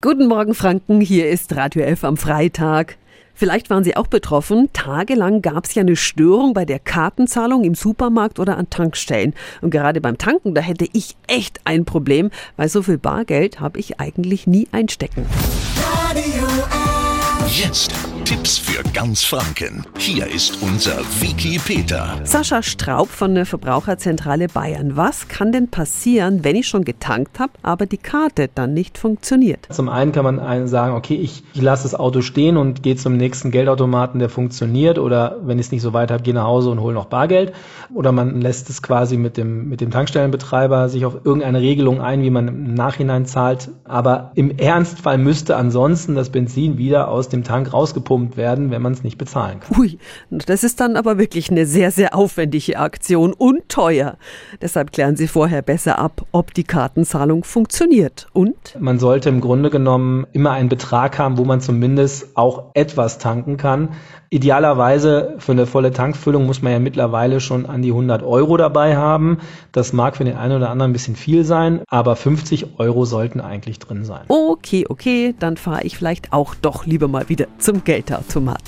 Guten Morgen Franken, hier ist Radio F am Freitag. Vielleicht waren Sie auch betroffen. Tagelang gab es ja eine Störung bei der Kartenzahlung im Supermarkt oder an Tankstellen. Und gerade beim Tanken, da hätte ich echt ein Problem, weil so viel Bargeld habe ich eigentlich nie einstecken. Radio F. Jetzt Tipps für ganz Franken. Hier ist unser Wiki Peter. Sascha Straub von der Verbraucherzentrale Bayern. Was kann denn passieren, wenn ich schon getankt habe, aber die Karte dann nicht funktioniert? Zum einen kann man sagen, okay, ich, ich lasse das Auto stehen und gehe zum nächsten Geldautomaten, der funktioniert. Oder wenn ich es nicht so weit habe, gehe nach Hause und hole noch Bargeld. Oder man lässt es quasi mit dem, mit dem Tankstellenbetreiber sich auf irgendeine Regelung ein, wie man im Nachhinein zahlt. Aber im Ernstfall müsste ansonsten das Benzin wieder aus dem Tank rausgepumpt werden, wenn man es nicht bezahlen kann. Ui, das ist dann aber wirklich eine sehr, sehr aufwendige Aktion und teuer. Deshalb klären Sie vorher besser ab, ob die Kartenzahlung funktioniert. Und? Man sollte im Grunde genommen immer einen Betrag haben, wo man zumindest auch etwas tanken kann. Idealerweise für eine volle Tankfüllung muss man ja mittlerweile schon an die 100 Euro dabei haben. Das mag für den einen oder anderen ein bisschen viel sein, aber 50 Euro sollten eigentlich drin sein. Okay, okay, dann fahre ich vielleicht auch doch lieber mal wieder zum Geldautomaten.